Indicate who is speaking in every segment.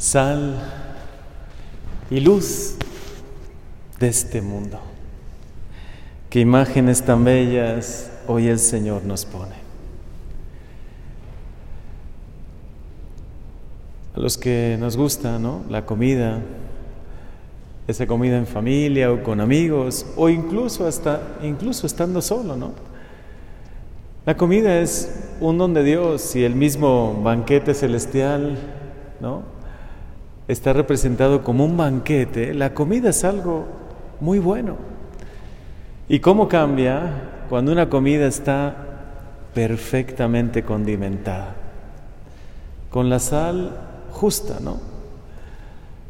Speaker 1: sal y luz de este mundo. Qué imágenes tan bellas hoy el Señor nos pone. A los que nos gusta, ¿no? La comida, esa comida en familia o con amigos o incluso hasta incluso estando solo, ¿no? La comida es un don de Dios y el mismo banquete celestial, ¿no? Está representado como un banquete. La comida es algo muy bueno. ¿Y cómo cambia cuando una comida está perfectamente condimentada? Con la sal justa, ¿no?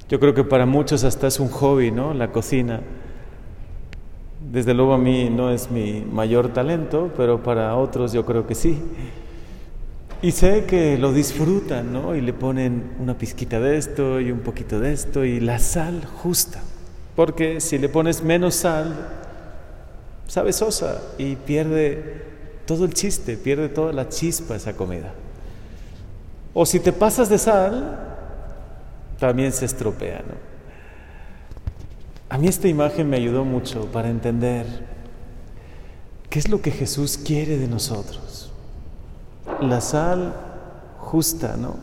Speaker 1: Yo creo que para muchos hasta es un hobby, ¿no? La cocina. Desde luego a mí no es mi mayor talento, pero para otros yo creo que sí. Y sé que lo disfrutan, ¿no? Y le ponen una pizquita de esto y un poquito de esto y la sal justa. Porque si le pones menos sal, sabe sosa y pierde todo el chiste, pierde toda la chispa esa comida. O si te pasas de sal, también se estropea. ¿no? A mí esta imagen me ayudó mucho para entender qué es lo que Jesús quiere de nosotros. La sal justa, ¿no?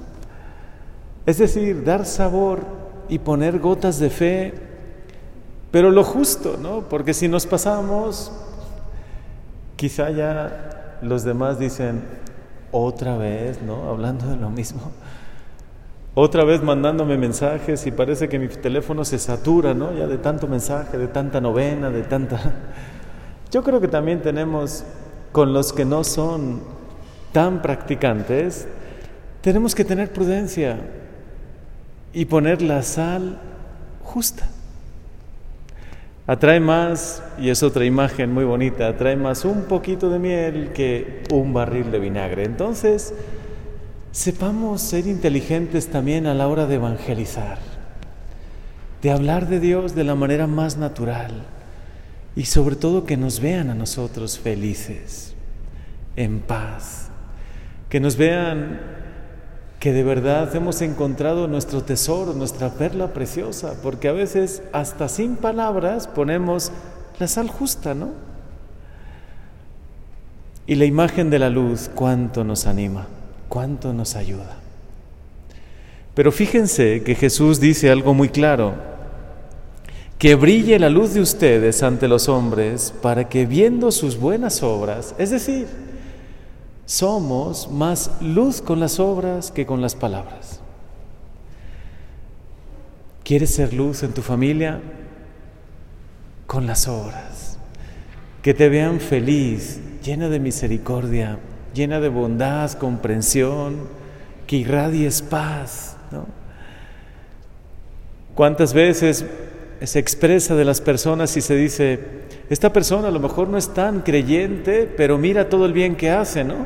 Speaker 1: Es decir, dar sabor y poner gotas de fe, pero lo justo, ¿no? Porque si nos pasamos, quizá ya los demás dicen otra vez, ¿no? Hablando de lo mismo otra vez mandándome mensajes y parece que mi teléfono se satura, ¿no? Ya de tanto mensaje, de tanta novena, de tanta... Yo creo que también tenemos con los que no son tan practicantes, tenemos que tener prudencia y poner la sal justa. Atrae más, y es otra imagen muy bonita, atrae más un poquito de miel que un barril de vinagre. Entonces, sepamos ser inteligentes también a la hora de evangelizar, de hablar de Dios de la manera más natural y sobre todo que nos vean a nosotros felices, en paz, que nos vean que de verdad hemos encontrado nuestro tesoro, nuestra perla preciosa, porque a veces hasta sin palabras ponemos la sal justa, ¿no? Y la imagen de la luz, cuánto nos anima cuánto nos ayuda. Pero fíjense que Jesús dice algo muy claro, que brille la luz de ustedes ante los hombres para que viendo sus buenas obras, es decir, somos más luz con las obras que con las palabras. ¿Quieres ser luz en tu familia? Con las obras. Que te vean feliz, llena de misericordia, llena de bondad, comprensión, que irradies paz. ¿Cuántas veces se expresa de las personas y se dice, esta persona a lo mejor no es tan creyente, pero mira todo el bien que hace, ¿no?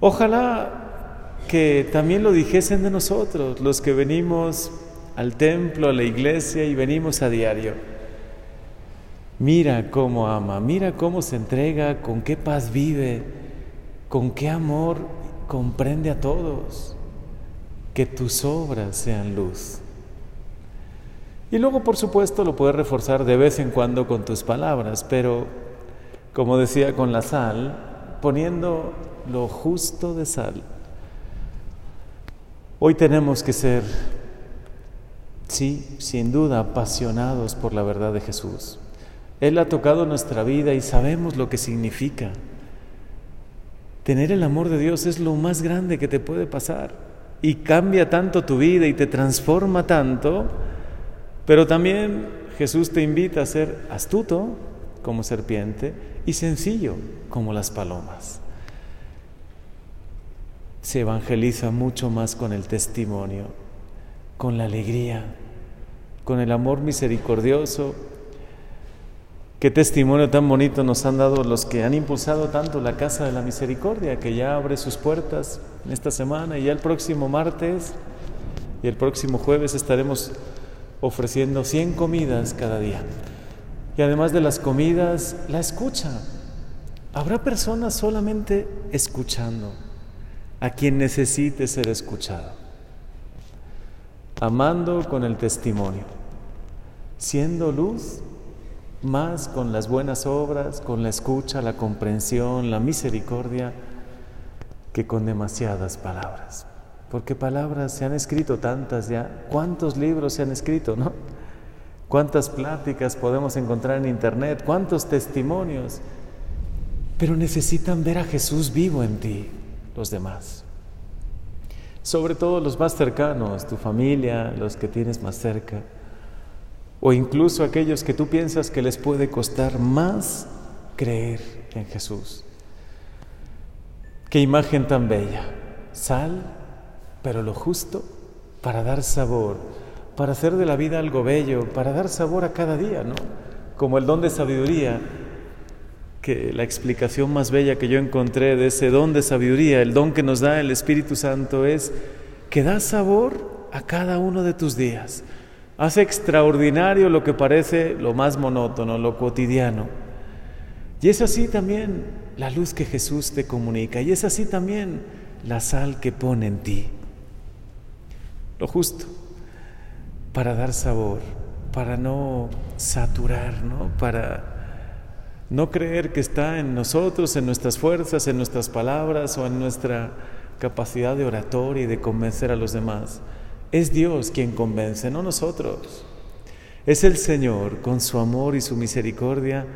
Speaker 1: Ojalá que también lo dijesen de nosotros, los que venimos al templo, a la iglesia y venimos a diario. Mira cómo ama, mira cómo se entrega, con qué paz vive, con qué amor comprende a todos, que tus obras sean luz. Y luego, por supuesto, lo puedes reforzar de vez en cuando con tus palabras, pero, como decía con la sal, poniendo lo justo de sal. Hoy tenemos que ser, sí, sin duda, apasionados por la verdad de Jesús. Él ha tocado nuestra vida y sabemos lo que significa. Tener el amor de Dios es lo más grande que te puede pasar y cambia tanto tu vida y te transforma tanto, pero también Jesús te invita a ser astuto como serpiente y sencillo como las palomas. Se evangeliza mucho más con el testimonio, con la alegría, con el amor misericordioso Qué testimonio tan bonito nos han dado los que han impulsado tanto la Casa de la Misericordia, que ya abre sus puertas esta semana y ya el próximo martes y el próximo jueves estaremos ofreciendo 100 comidas cada día. Y además de las comidas, la escucha. Habrá personas solamente escuchando a quien necesite ser escuchado. amando con el testimonio, siendo luz más con las buenas obras, con la escucha, la comprensión, la misericordia, que con demasiadas palabras. Porque palabras se han escrito tantas ya. ¿Cuántos libros se han escrito, no? ¿Cuántas pláticas podemos encontrar en internet? ¿Cuántos testimonios? Pero necesitan ver a Jesús vivo en ti, los demás. Sobre todo los más cercanos, tu familia, los que tienes más cerca o incluso aquellos que tú piensas que les puede costar más creer en Jesús. Qué imagen tan bella. Sal, pero lo justo para dar sabor, para hacer de la vida algo bello, para dar sabor a cada día, ¿no? Como el don de sabiduría, que la explicación más bella que yo encontré de ese don de sabiduría, el don que nos da el Espíritu Santo es que da sabor a cada uno de tus días. Hace extraordinario lo que parece lo más monótono, lo cotidiano. Y es así también la luz que Jesús te comunica. Y es así también la sal que pone en ti. Lo justo, para dar sabor, para no saturar, ¿no? Para no creer que está en nosotros, en nuestras fuerzas, en nuestras palabras o en nuestra capacidad de oratoria y de convencer a los demás. Es Dios quien convence, no nosotros. Es el Señor con su amor y su misericordia,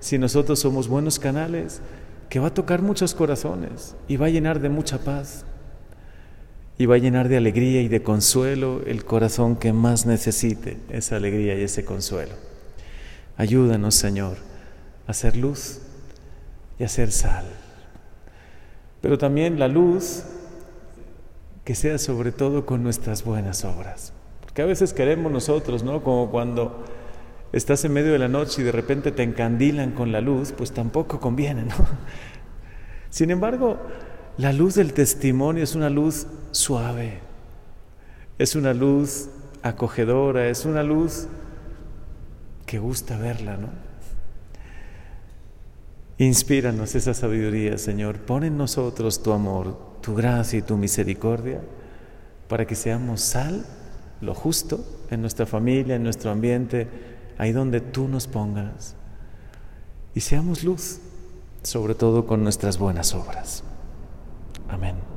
Speaker 1: si nosotros somos buenos canales, que va a tocar muchos corazones y va a llenar de mucha paz y va a llenar de alegría y de consuelo el corazón que más necesite esa alegría y ese consuelo. Ayúdanos, Señor, a ser luz y a ser sal. Pero también la luz que sea sobre todo con nuestras buenas obras. Porque a veces queremos nosotros, ¿no? Como cuando estás en medio de la noche y de repente te encandilan con la luz, pues tampoco conviene, ¿no? Sin embargo, la luz del testimonio es una luz suave, es una luz acogedora, es una luz que gusta verla, ¿no? Inspíranos esa sabiduría, Señor. Pon en nosotros tu amor, tu gracia y tu misericordia para que seamos sal, lo justo, en nuestra familia, en nuestro ambiente, ahí donde tú nos pongas. Y seamos luz, sobre todo con nuestras buenas obras. Amen.